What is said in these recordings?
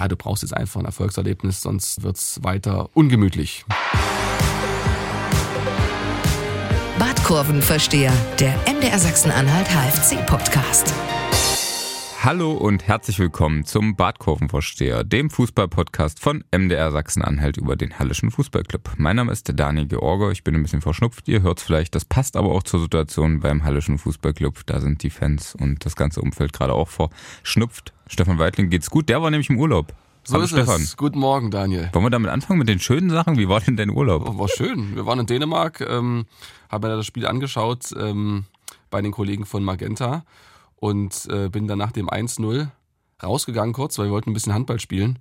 ja, du brauchst jetzt einfach ein Erfolgserlebnis, sonst wird's weiter ungemütlich. Badkurvenversteher, der MDR Sachsen-Anhalt HFC-Podcast. Hallo und herzlich willkommen zum Badkurvenvorsteher, dem Fußballpodcast von MDR Sachsen-Anhalt über den Hallischen Fußballclub. Mein Name ist Daniel George, ich bin ein bisschen verschnupft, ihr hört es vielleicht, das passt aber auch zur Situation beim Hallischen Fußballclub. Da sind die Fans und das ganze Umfeld gerade auch verschnupft. Stefan Weitling geht's gut, der war nämlich im Urlaub. So Hallo ist Stefan. es. Guten Morgen, Daniel. Wollen wir damit anfangen mit den schönen Sachen? Wie war denn dein Urlaub? Oh, war schön. Wir waren in Dänemark, ähm, haben mir das Spiel angeschaut ähm, bei den Kollegen von Magenta und äh, bin dann nach dem 1-0 rausgegangen kurz, weil wir wollten ein bisschen Handball spielen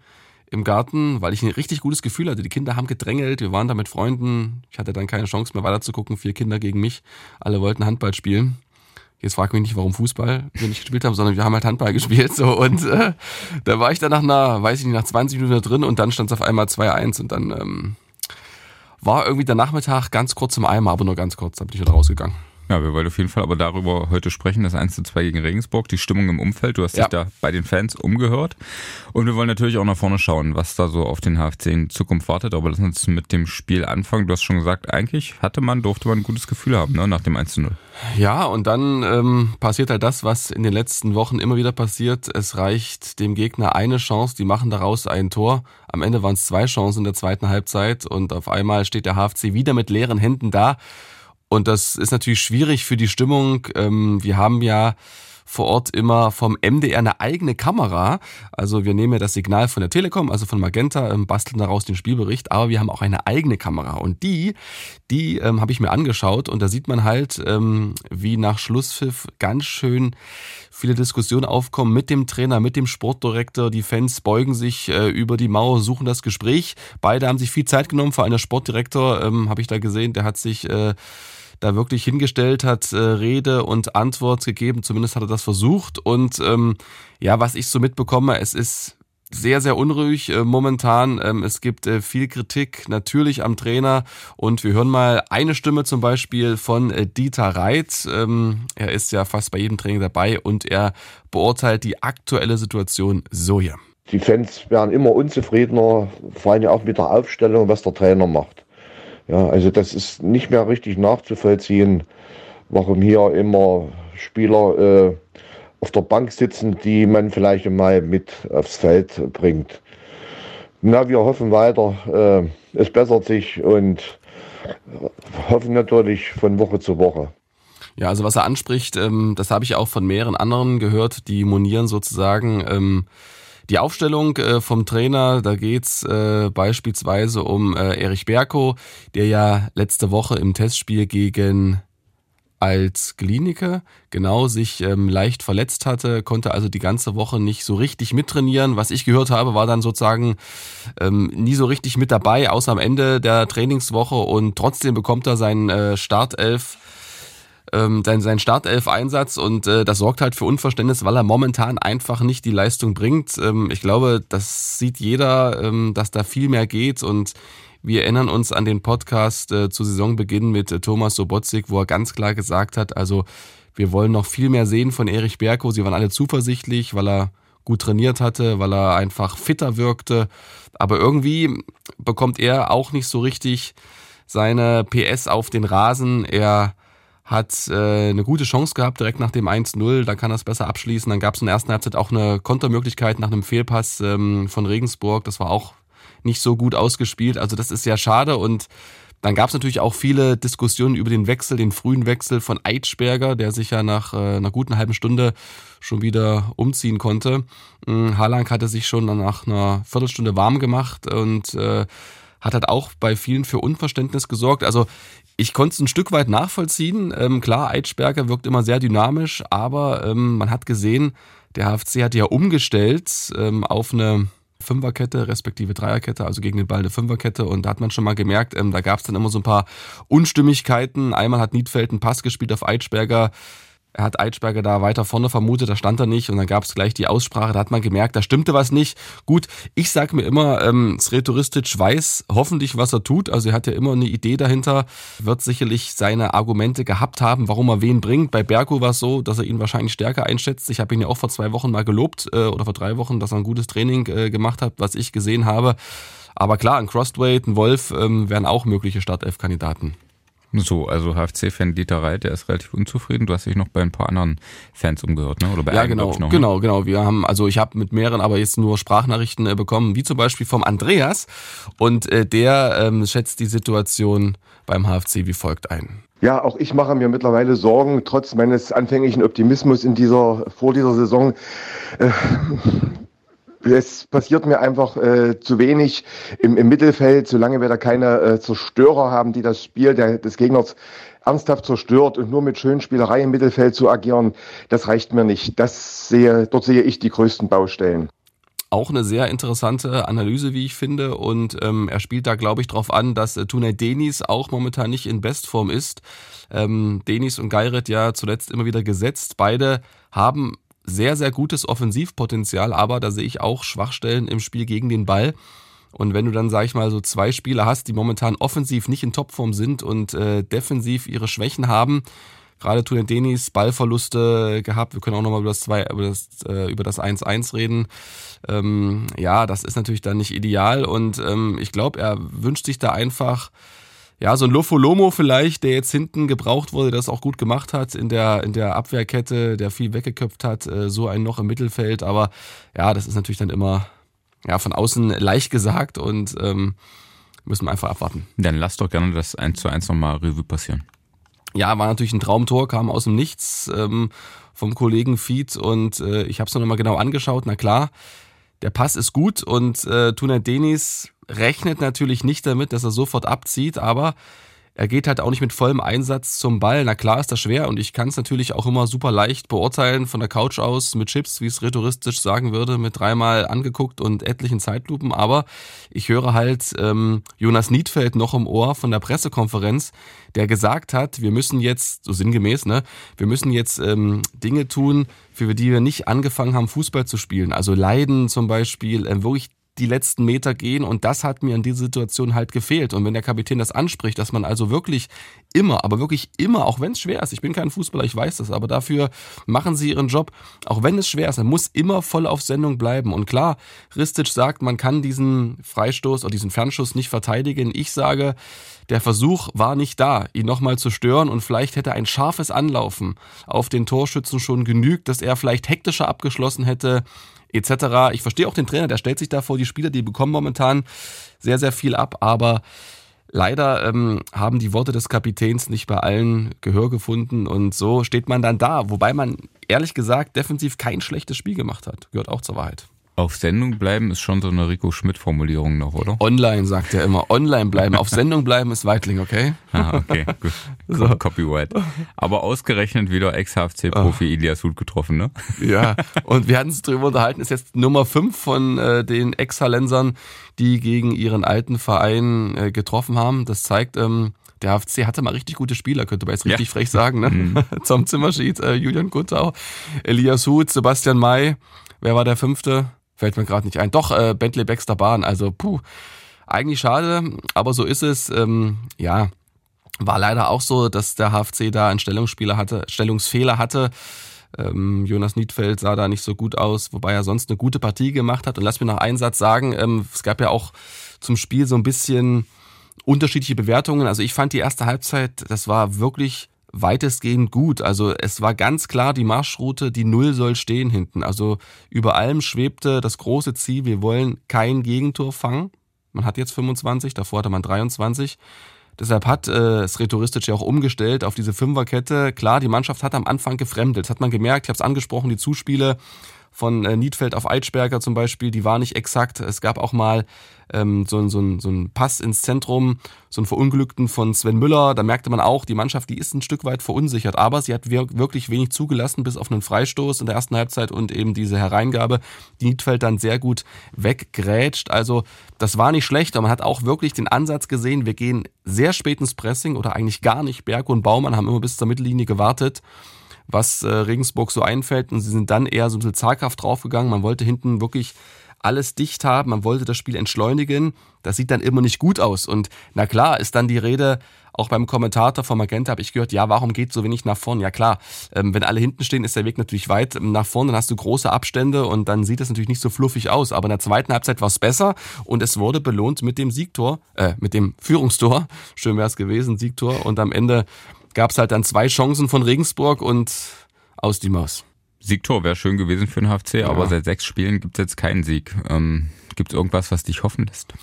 im Garten, weil ich ein richtig gutes Gefühl hatte. Die Kinder haben gedrängelt, wir waren da mit Freunden. Ich hatte dann keine Chance mehr weiter zu gucken, vier Kinder gegen mich. Alle wollten Handball spielen. Jetzt frag mich nicht, warum Fußball wir nicht gespielt haben, sondern wir haben halt Handball gespielt. So und äh, da war ich dann nach einer, weiß ich nicht, nach 20 Minuten drin und dann stand es auf einmal 2-1 und dann ähm, war irgendwie der Nachmittag ganz kurz im Eimer, aber nur ganz kurz, da bin ich wieder rausgegangen. Ja, wir wollen auf jeden Fall aber darüber heute sprechen, das 1 zu 2 gegen Regensburg, die Stimmung im Umfeld. Du hast ja. dich da bei den Fans umgehört. Und wir wollen natürlich auch nach vorne schauen, was da so auf den HFC in Zukunft wartet. Aber lass uns mit dem Spiel anfangen. Du hast schon gesagt, eigentlich hatte man, durfte man ein gutes Gefühl haben, ne, nach dem 1 zu 0. Ja, und dann ähm, passiert halt das, was in den letzten Wochen immer wieder passiert. Es reicht dem Gegner eine Chance, die machen daraus ein Tor. Am Ende waren es zwei Chancen in der zweiten Halbzeit und auf einmal steht der HFC wieder mit leeren Händen da. Und das ist natürlich schwierig für die Stimmung. Ähm, wir haben ja vor Ort immer vom MDR eine eigene Kamera. Also wir nehmen ja das Signal von der Telekom, also von Magenta, ähm, basteln daraus den Spielbericht, aber wir haben auch eine eigene Kamera. Und die, die ähm, habe ich mir angeschaut und da sieht man halt, ähm, wie nach Schlusspfiff ganz schön viele Diskussionen aufkommen mit dem Trainer, mit dem Sportdirektor. Die Fans beugen sich äh, über die Mauer, suchen das Gespräch. Beide haben sich viel Zeit genommen. Vor allem der Sportdirektor, ähm, habe ich da gesehen, der hat sich äh, da wirklich hingestellt hat, äh, Rede und Antwort gegeben. Zumindest hat er das versucht. Und ähm, ja, was ich so mitbekomme, es ist sehr, sehr unruhig äh, momentan. Ähm, es gibt äh, viel Kritik natürlich am Trainer und wir hören mal eine Stimme zum Beispiel von äh, Dieter Reit. Ähm, er ist ja fast bei jedem Training dabei und er beurteilt die aktuelle Situation so hier. Die Fans werden immer unzufriedener, vor allem auch mit der Aufstellung, was der Trainer macht. Ja, also das ist nicht mehr richtig nachzuvollziehen, warum hier immer Spieler äh, auf der Bank sitzen, die man vielleicht mal mit aufs Feld bringt. Na, wir hoffen weiter, äh, es bessert sich und hoffen natürlich von Woche zu Woche. Ja, also was er anspricht, ähm, das habe ich auch von mehreren anderen gehört, die monieren sozusagen. Ähm, die Aufstellung äh, vom Trainer, da geht's äh, beispielsweise um äh, Erich Berko, der ja letzte Woche im Testspiel gegen als Kliniker genau sich ähm, leicht verletzt hatte, konnte also die ganze Woche nicht so richtig mittrainieren. Was ich gehört habe, war dann sozusagen ähm, nie so richtig mit dabei, außer am Ende der Trainingswoche und trotzdem bekommt er seinen äh, Startelf ähm, sein, sein Startelf-Einsatz und äh, das sorgt halt für Unverständnis, weil er momentan einfach nicht die Leistung bringt. Ähm, ich glaube, das sieht jeder, ähm, dass da viel mehr geht und wir erinnern uns an den Podcast äh, zu Saisonbeginn mit äh, Thomas Sobotzik, wo er ganz klar gesagt hat, also wir wollen noch viel mehr sehen von Erich Berko. Sie waren alle zuversichtlich, weil er gut trainiert hatte, weil er einfach fitter wirkte. Aber irgendwie bekommt er auch nicht so richtig seine PS auf den Rasen. Er hat äh, eine gute Chance gehabt, direkt nach dem 1-0, da kann er es besser abschließen. Dann gab es in der ersten Halbzeit auch eine Kontermöglichkeit nach einem Fehlpass ähm, von Regensburg, das war auch nicht so gut ausgespielt. Also das ist sehr schade und dann gab es natürlich auch viele Diskussionen über den Wechsel, den frühen Wechsel von Eitschberger, der sich ja nach äh, einer guten halben Stunde schon wieder umziehen konnte. Ähm, Haaland hatte sich schon nach einer Viertelstunde warm gemacht und äh, hat halt auch bei vielen für Unverständnis gesorgt. Also ich konnte es ein Stück weit nachvollziehen. Ähm, klar, Eitschberger wirkt immer sehr dynamisch, aber ähm, man hat gesehen, der HFC hat ja umgestellt ähm, auf eine Fünferkette, respektive Dreierkette, also gegen den Ball eine Fünferkette. Und da hat man schon mal gemerkt, ähm, da gab es dann immer so ein paar Unstimmigkeiten. Einmal hat Niedfeld einen Pass gespielt auf Eitschberger. Er hat Eitschberger da weiter vorne vermutet, da stand er nicht und dann gab es gleich die Aussprache, da hat man gemerkt, da stimmte was nicht. Gut, ich sag mir immer, ähm, Sretoristic weiß hoffentlich, was er tut, also er hat ja immer eine Idee dahinter, wird sicherlich seine Argumente gehabt haben, warum er wen bringt. Bei Berko war es so, dass er ihn wahrscheinlich stärker einschätzt. Ich habe ihn ja auch vor zwei Wochen mal gelobt äh, oder vor drei Wochen, dass er ein gutes Training äh, gemacht hat, was ich gesehen habe. Aber klar, ein Crossweight, ein Wolf ähm, wären auch mögliche Startelf-Kandidaten. So, also HFC-Fan Dieter Reit, der ist relativ unzufrieden. Du hast dich noch bei ein paar anderen Fans umgehört, ne? Oder bei ja, einem, genau, ich noch, ne? genau, genau. Wir haben, also ich habe mit mehreren, aber jetzt nur Sprachnachrichten äh, bekommen, wie zum Beispiel vom Andreas. Und äh, der ähm, schätzt die Situation beim HFC wie folgt ein. Ja, auch ich mache mir mittlerweile Sorgen, trotz meines anfänglichen Optimismus in dieser, vor dieser Saison. Äh, es passiert mir einfach äh, zu wenig im, im Mittelfeld, solange wir da keine äh, Zerstörer haben, die das Spiel der, des Gegners ernsthaft zerstört und nur mit schönen Spielerei im Mittelfeld zu agieren, das reicht mir nicht. Das sehe, dort sehe ich die größten Baustellen. Auch eine sehr interessante Analyse, wie ich finde. Und ähm, er spielt da, glaube ich, darauf an, dass äh, Tunay Denis auch momentan nicht in Bestform ist. Ähm, Denis und Geiret ja zuletzt immer wieder gesetzt. Beide haben sehr, sehr gutes Offensivpotenzial, aber da sehe ich auch Schwachstellen im Spiel gegen den Ball. Und wenn du dann, sag ich mal, so zwei Spieler hast, die momentan offensiv nicht in Topform sind und äh, defensiv ihre Schwächen haben, gerade Tunen Denis Ballverluste gehabt, wir können auch nochmal über das zwei, über das, äh, über das 1-1 reden. Ähm, ja, das ist natürlich dann nicht ideal und ähm, ich glaube, er wünscht sich da einfach ja, so ein Lofolomo vielleicht, der jetzt hinten gebraucht wurde, das auch gut gemacht hat in der, in der Abwehrkette, der viel weggeköpft hat, äh, so ein noch im Mittelfeld. Aber ja, das ist natürlich dann immer ja, von außen leicht gesagt und ähm, müssen wir einfach abwarten. Dann lass doch gerne das 1 zu 1 nochmal Revue passieren. Ja, war natürlich ein Traumtor, kam aus dem Nichts ähm, vom Kollegen Fied und äh, ich habe es noch mal genau angeschaut. Na klar, der Pass ist gut und äh, Tuna Denis rechnet natürlich nicht damit, dass er sofort abzieht, aber er geht halt auch nicht mit vollem Einsatz zum Ball. Na klar ist das schwer und ich kann es natürlich auch immer super leicht beurteilen von der Couch aus mit Chips, wie es rhetoristisch sagen würde, mit dreimal angeguckt und etlichen Zeitlupen. Aber ich höre halt ähm, Jonas Niedfeld noch im Ohr von der Pressekonferenz, der gesagt hat, wir müssen jetzt, so sinngemäß, ne, wir müssen jetzt ähm, Dinge tun, für die wir nicht angefangen haben, Fußball zu spielen. Also Leiden zum Beispiel, äh, wirklich die letzten Meter gehen und das hat mir in dieser Situation halt gefehlt. Und wenn der Kapitän das anspricht, dass man also wirklich immer, aber wirklich immer, auch wenn es schwer ist, ich bin kein Fußballer, ich weiß das, aber dafür machen sie ihren Job, auch wenn es schwer ist, man muss immer voll auf Sendung bleiben. Und klar, Ristic sagt, man kann diesen Freistoß oder diesen Fernschuss nicht verteidigen. Ich sage, der Versuch war nicht da, ihn nochmal zu stören und vielleicht hätte ein scharfes Anlaufen auf den Torschützen schon genügt, dass er vielleicht hektischer abgeschlossen hätte, etc. Ich verstehe auch den Trainer, der stellt sich da vor die Spieler, die bekommen momentan sehr, sehr viel ab, aber leider ähm, haben die Worte des Kapitäns nicht bei allen Gehör gefunden und so steht man dann da, wobei man ehrlich gesagt defensiv kein schlechtes Spiel gemacht hat. Gehört auch zur Wahrheit. Auf Sendung bleiben ist schon so eine Rico Schmidt-Formulierung noch, oder? Online, sagt er immer. Online bleiben. Auf Sendung bleiben ist Weitling, okay? Ah, okay, gut. So. Copyright. Aber ausgerechnet wieder Ex-HFC-Profi oh. Ilias Hut getroffen, ne? Ja, und wir hatten uns darüber unterhalten, ist jetzt Nummer 5 von äh, den Ex-Halensern, die gegen ihren alten Verein äh, getroffen haben. Das zeigt, ähm, der HFC hatte mal richtig gute Spieler, könnte man jetzt richtig ja. frech sagen, ne? Mhm. Tom Zimmerschied, äh, Julian Guttau, Elias Huth, Sebastian May. Wer war der fünfte? Fällt mir gerade nicht ein. Doch, äh, Bentley Baxter Bahn. Also, puh, eigentlich schade, aber so ist es. Ähm, ja, war leider auch so, dass der HFC da einen Stellungsspieler hatte, Stellungsfehler hatte. Ähm, Jonas Niedfeld sah da nicht so gut aus, wobei er sonst eine gute Partie gemacht hat. Und lass mir noch einen Satz sagen, ähm, es gab ja auch zum Spiel so ein bisschen unterschiedliche Bewertungen. Also ich fand die erste Halbzeit, das war wirklich weitestgehend gut. Also es war ganz klar die Marschroute, die Null soll stehen hinten. Also über allem schwebte das große Ziel, wir wollen kein Gegentor fangen. Man hat jetzt 25, davor hatte man 23. Deshalb hat äh, es rhetoristisch ja auch umgestellt auf diese Fünferkette. Klar, die Mannschaft hat am Anfang gefremdet. Das hat man gemerkt, ich habe es angesprochen, die Zuspiele von äh, Niedfeld auf Eitschberger zum Beispiel, die war nicht exakt. Es gab auch mal ähm, so, so, so ein Pass ins Zentrum, so einen Verunglückten von Sven Müller. Da merkte man auch, die Mannschaft, die ist ein Stück weit verunsichert. Aber sie hat wirklich wenig zugelassen, bis auf einen Freistoß in der ersten Halbzeit und eben diese Hereingabe, die Niedfeld dann sehr gut weggrätscht. Also das war nicht schlecht, aber man hat auch wirklich den Ansatz gesehen, wir gehen sehr spät ins Pressing oder eigentlich gar nicht. Berg und Baumann haben immer bis zur Mittellinie gewartet was äh, Regensburg so einfällt. Und sie sind dann eher so ein bisschen zaghaft draufgegangen. Man wollte hinten wirklich alles dicht haben, man wollte das Spiel entschleunigen. Das sieht dann immer nicht gut aus. Und na klar, ist dann die Rede, auch beim Kommentator vom Magenta habe ich gehört, ja, warum geht so wenig nach vorn? Ja klar, ähm, wenn alle hinten stehen, ist der Weg natürlich weit nach vorn, dann hast du große Abstände und dann sieht das natürlich nicht so fluffig aus. Aber in der zweiten Halbzeit war es besser und es wurde belohnt mit dem Siegtor, äh, mit dem Führungstor. Schön wäre es gewesen, Siegtor. Und am Ende gab es halt dann zwei Chancen von Regensburg und aus die Maus. Siegtor wäre schön gewesen für den HFC, ja. aber seit sechs Spielen gibt es jetzt keinen Sieg. Ähm, gibt es irgendwas, was dich hoffen lässt?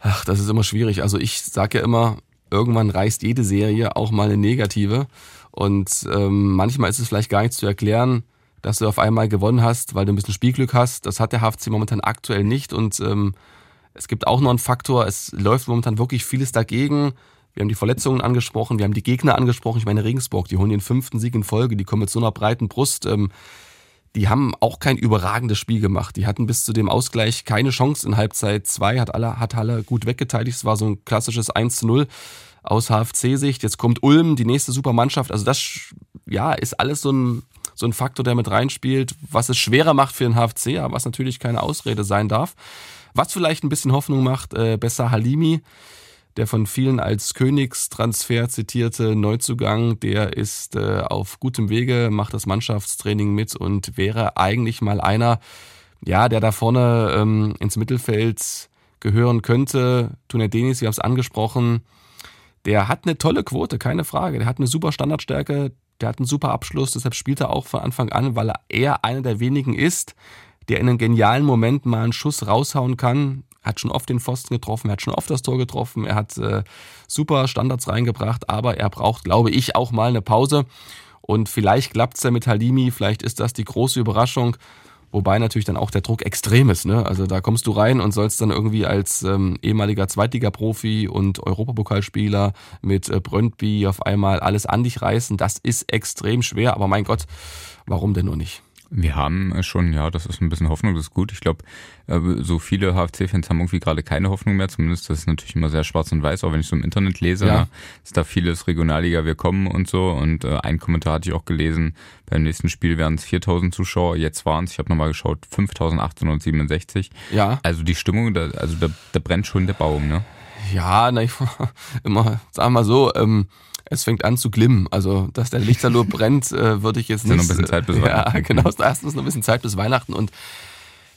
Ach, das ist immer schwierig. Also ich sage ja immer, irgendwann reißt jede Serie auch mal eine negative. Und ähm, manchmal ist es vielleicht gar nicht zu erklären, dass du auf einmal gewonnen hast, weil du ein bisschen Spielglück hast. Das hat der HFC momentan aktuell nicht. Und ähm, es gibt auch noch einen Faktor, es läuft momentan wirklich vieles dagegen. Wir haben die Verletzungen angesprochen, wir haben die Gegner angesprochen. Ich meine, Regensburg, die holen den fünften Sieg in Folge, die kommen mit so einer breiten Brust. Ähm, die haben auch kein überragendes Spiel gemacht. Die hatten bis zu dem Ausgleich keine Chance in Halbzeit 2, hat alle, hat Halle gut weggeteidigt. Es war so ein klassisches 1 zu 0 aus HFC-Sicht. Jetzt kommt Ulm, die nächste Supermannschaft. Also das, ja, ist alles so ein, so ein Faktor, der mit reinspielt, was es schwerer macht für den HFC, aber was natürlich keine Ausrede sein darf. Was vielleicht ein bisschen Hoffnung macht, äh, besser Halimi, der von vielen als Königstransfer zitierte Neuzugang, der ist äh, auf gutem Wege, macht das Mannschaftstraining mit und wäre eigentlich mal einer, ja, der da vorne ähm, ins Mittelfeld gehören könnte. Tuner Denis, wir haben es angesprochen, der hat eine tolle Quote, keine Frage. Der hat eine super Standardstärke, der hat einen super Abschluss, deshalb spielt er auch von Anfang an, weil er einer der wenigen ist, der in einem genialen Moment mal einen Schuss raushauen kann hat schon oft den Pfosten getroffen, er hat schon oft das Tor getroffen, er hat äh, super Standards reingebracht, aber er braucht, glaube ich, auch mal eine Pause. Und vielleicht klappt's ja mit Halimi, vielleicht ist das die große Überraschung. Wobei natürlich dann auch der Druck extrem ist. Ne? Also da kommst du rein und sollst dann irgendwie als ähm, ehemaliger Zweitliga-Profi und Europapokalspieler mit äh, Brøndby auf einmal alles an dich reißen. Das ist extrem schwer, aber mein Gott, warum denn nur nicht? Wir haben schon, ja, das ist ein bisschen Hoffnung, das ist gut. Ich glaube, äh, so viele HFC-Fans haben irgendwie gerade keine Hoffnung mehr. Zumindest das ist natürlich immer sehr schwarz und weiß, auch wenn ich so im Internet lese. Ja. Ne, ist da vieles Regionalliga, wir kommen und so. Und äh, ein Kommentar hatte ich auch gelesen, beim nächsten Spiel wären es 4000 Zuschauer, jetzt waren es, ich habe nochmal geschaut, 5867. Ja. Also die Stimmung, da, also da, da brennt schon der Baum, ne? Ja, na, ich immer, sagen wir mal so, ähm, es fängt an zu glimmen. Also, dass der Lichterloh brennt, äh, würde ich jetzt nicht. Ist noch ein bisschen Zeit bis Weihnachten. Ja, genau. Erstens noch ein bisschen Zeit bis Weihnachten und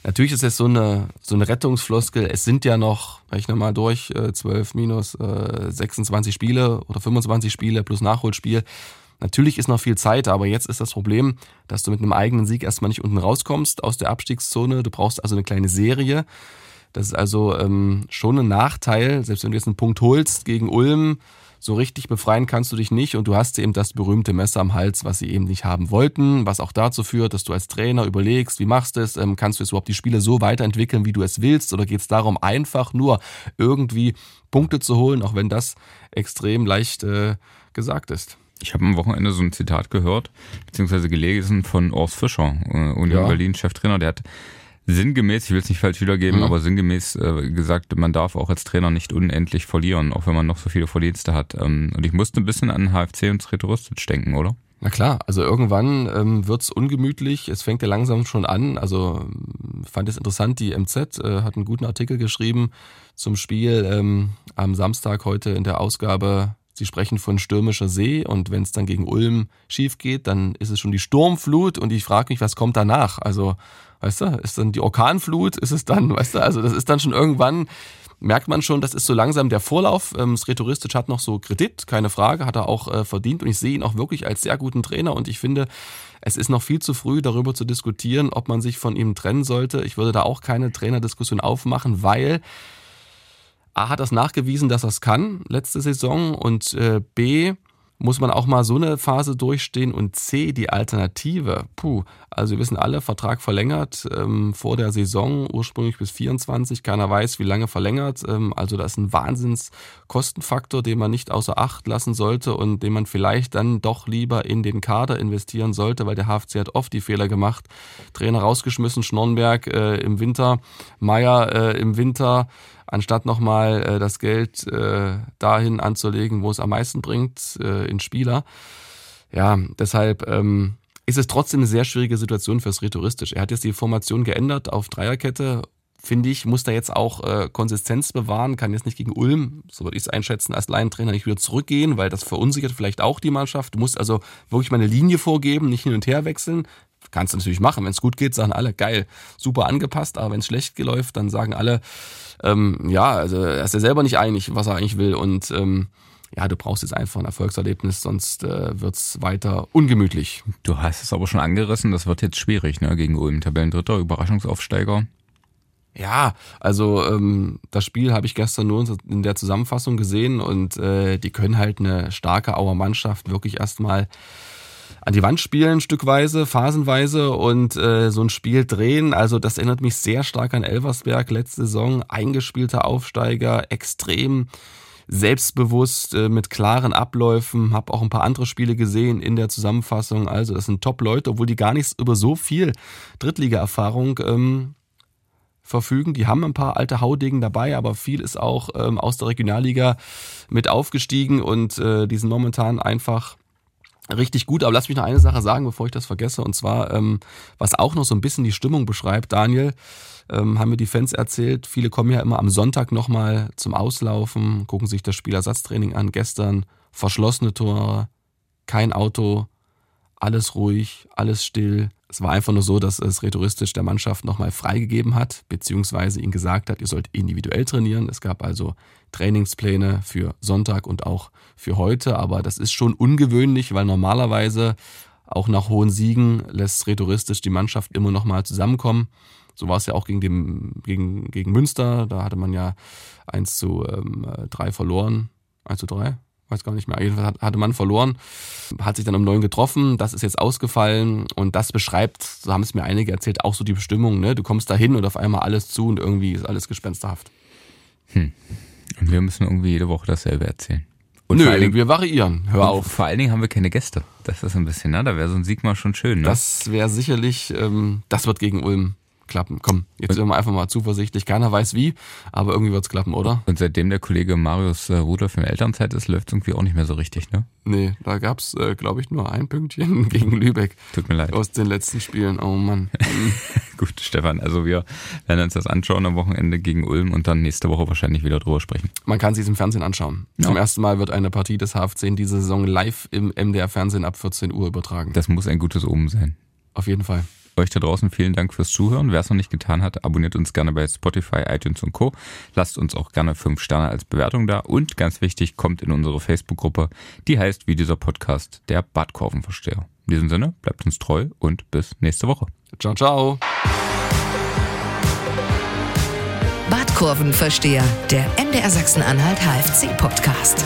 Natürlich ist es so eine, so eine Rettungsfloskel. Es sind ja noch, rechne mal durch, äh, 12 minus äh, 26 Spiele oder 25 Spiele plus Nachholspiel. Natürlich ist noch viel Zeit, aber jetzt ist das Problem, dass du mit einem eigenen Sieg erstmal nicht unten rauskommst aus der Abstiegszone. Du brauchst also eine kleine Serie. Das ist also ähm, schon ein Nachteil, selbst wenn du jetzt einen Punkt holst gegen Ulm, so richtig befreien kannst du dich nicht und du hast eben das berühmte Messer am Hals, was sie eben nicht haben wollten, was auch dazu führt, dass du als Trainer überlegst, wie machst du es, ähm, kannst du jetzt überhaupt die Spiele so weiterentwickeln, wie du es willst oder geht es darum, einfach nur irgendwie Punkte zu holen, auch wenn das extrem leicht äh, gesagt ist. Ich habe am Wochenende so ein Zitat gehört, beziehungsweise gelesen von Urs Fischer, äh, Union ja. Berlin Cheftrainer, der hat sinngemäß, ich will es nicht falsch wiedergeben, mhm. aber sinngemäß äh, gesagt, man darf auch als Trainer nicht unendlich verlieren, auch wenn man noch so viele Verdienste hat. Ähm, und ich musste ein bisschen an HFC und Sretoristic denken, oder? Na klar, also irgendwann ähm, wird's ungemütlich, es fängt ja langsam schon an. Also fand es interessant, die MZ äh, hat einen guten Artikel geschrieben zum Spiel ähm, am Samstag heute in der Ausgabe Sie sprechen von stürmischer See und wenn es dann gegen Ulm schief geht, dann ist es schon die Sturmflut und ich frage mich, was kommt danach? Also, weißt du, ist dann die Orkanflut? Ist es dann, weißt du, also das ist dann schon irgendwann, merkt man schon, das ist so langsam der Vorlauf. Ähm, Sretoristic hat noch so Kredit, keine Frage, hat er auch äh, verdient und ich sehe ihn auch wirklich als sehr guten Trainer und ich finde, es ist noch viel zu früh darüber zu diskutieren, ob man sich von ihm trennen sollte. Ich würde da auch keine Trainerdiskussion aufmachen, weil A hat das nachgewiesen, dass er es kann letzte Saison und äh, B muss man auch mal so eine Phase durchstehen und C, die Alternative. Puh, also wir wissen alle, Vertrag verlängert ähm, vor der Saison, ursprünglich bis 24, keiner weiß, wie lange verlängert. Ähm, also das ist ein Wahnsinnskostenfaktor, den man nicht außer Acht lassen sollte und den man vielleicht dann doch lieber in den Kader investieren sollte, weil der HFC hat oft die Fehler gemacht. Trainer rausgeschmissen, Schnornberg äh, im Winter, Meier äh, im Winter, anstatt nochmal äh, das Geld äh, dahin anzulegen, wo es am meisten bringt, äh, in Spieler. ja, deshalb ähm, ist es trotzdem eine sehr schwierige Situation fürs Rhetoristisch. Er hat jetzt die Formation geändert auf Dreierkette. Finde ich, muss da jetzt auch äh, Konsistenz bewahren, kann jetzt nicht gegen Ulm, so würde ich es einschätzen, als Laientrainer nicht wieder zurückgehen, weil das verunsichert vielleicht auch die Mannschaft. Du musst also wirklich mal eine Linie vorgeben, nicht hin und her wechseln. Kannst du natürlich machen. Wenn es gut geht, sagen alle, geil, super angepasst, aber wenn es schlecht läuft, dann sagen alle, ähm, ja, also er ist ja selber nicht einig, was er eigentlich will. Und ähm, ja, du brauchst jetzt einfach ein Erfolgserlebnis, sonst äh, wird's weiter ungemütlich. Du hast es aber schon angerissen, das wird jetzt schwierig, ne? Gegen Ulm, Tabellendritter, Überraschungsaufsteiger. Ja, also ähm, das Spiel habe ich gestern nur in der Zusammenfassung gesehen und äh, die können halt eine starke Auer Mannschaft wirklich erstmal an die Wand spielen, stückweise, phasenweise und äh, so ein Spiel drehen. Also das erinnert mich sehr stark an Elversberg letzte Saison. Eingespielter Aufsteiger, extrem selbstbewusst, äh, mit klaren Abläufen. Hab auch ein paar andere Spiele gesehen in der Zusammenfassung. Also das sind Top-Leute, obwohl die gar nichts über so viel Drittliga-Erfahrung ähm, verfügen. Die haben ein paar alte Haudegen dabei, aber viel ist auch ähm, aus der Regionalliga mit aufgestiegen und äh, die sind momentan einfach richtig gut. Aber lass mich noch eine Sache sagen, bevor ich das vergesse. Und zwar, ähm, was auch noch so ein bisschen die Stimmung beschreibt, Daniel, ähm, haben mir die Fans erzählt. Viele kommen ja immer am Sonntag nochmal zum Auslaufen, gucken sich das Spielersatztraining an. Gestern verschlossene Tore, kein Auto, alles ruhig, alles still. Es war einfach nur so, dass es rhetoristisch der Mannschaft nochmal freigegeben hat, beziehungsweise ihnen gesagt hat, ihr sollt individuell trainieren. Es gab also Trainingspläne für Sonntag und auch für heute, aber das ist schon ungewöhnlich, weil normalerweise auch nach hohen Siegen lässt rhetoristisch die Mannschaft immer nochmal zusammenkommen. So war es ja auch gegen, dem, gegen, gegen Münster, da hatte man ja 1 zu ähm, 3 verloren. 1 zu 3? Weiß gar nicht mehr. Jedenfalls hatte man verloren, hat sich dann um neun getroffen, das ist jetzt ausgefallen und das beschreibt, so haben es mir einige erzählt, auch so die Bestimmung, ne? Du kommst da hin und auf einmal alles zu und irgendwie ist alles gespensterhaft. Hm. Und wir müssen irgendwie jede Woche dasselbe erzählen. Und Nö, Dingen, wir variieren. Hör auf. Vor allen Dingen haben wir keine Gäste. Das ist ein bisschen, ne? Da wäre so ein Sieg mal schon schön, ne? Das wäre sicherlich, ähm, das wird gegen Ulm klappen. Komm, jetzt sind wir einfach mal zuversichtlich. Keiner weiß wie, aber irgendwie wird's klappen, oder? Und seitdem der Kollege Marius äh, Rudolf in Elternzeit ist, läuft's irgendwie auch nicht mehr so richtig, ne? Nee, da gab's, äh, glaube ich, nur ein Pünktchen gegen Lübeck. Tut mir leid. Aus den letzten Spielen. Oh Mann. Gut, Stefan, also wir werden uns das anschauen am Wochenende gegen Ulm und dann nächste Woche wahrscheinlich wieder drüber sprechen. Man kann sich im Fernsehen anschauen. Ja. Zum ersten Mal wird eine Partie des HFC in dieser Saison live im MDR Fernsehen ab 14 Uhr übertragen. Das muss ein gutes Omen sein. Auf jeden Fall. Euch da draußen vielen Dank fürs Zuhören. Wer es noch nicht getan hat, abonniert uns gerne bei Spotify, iTunes und Co. Lasst uns auch gerne fünf Sterne als Bewertung da und ganz wichtig, kommt in unsere Facebook-Gruppe, die heißt wie dieser Podcast der Badkurvenversteher. In diesem Sinne, bleibt uns treu und bis nächste Woche. Ciao, ciao. Badkurvenversteher, der MDR Sachsen-Anhalt HFC-Podcast.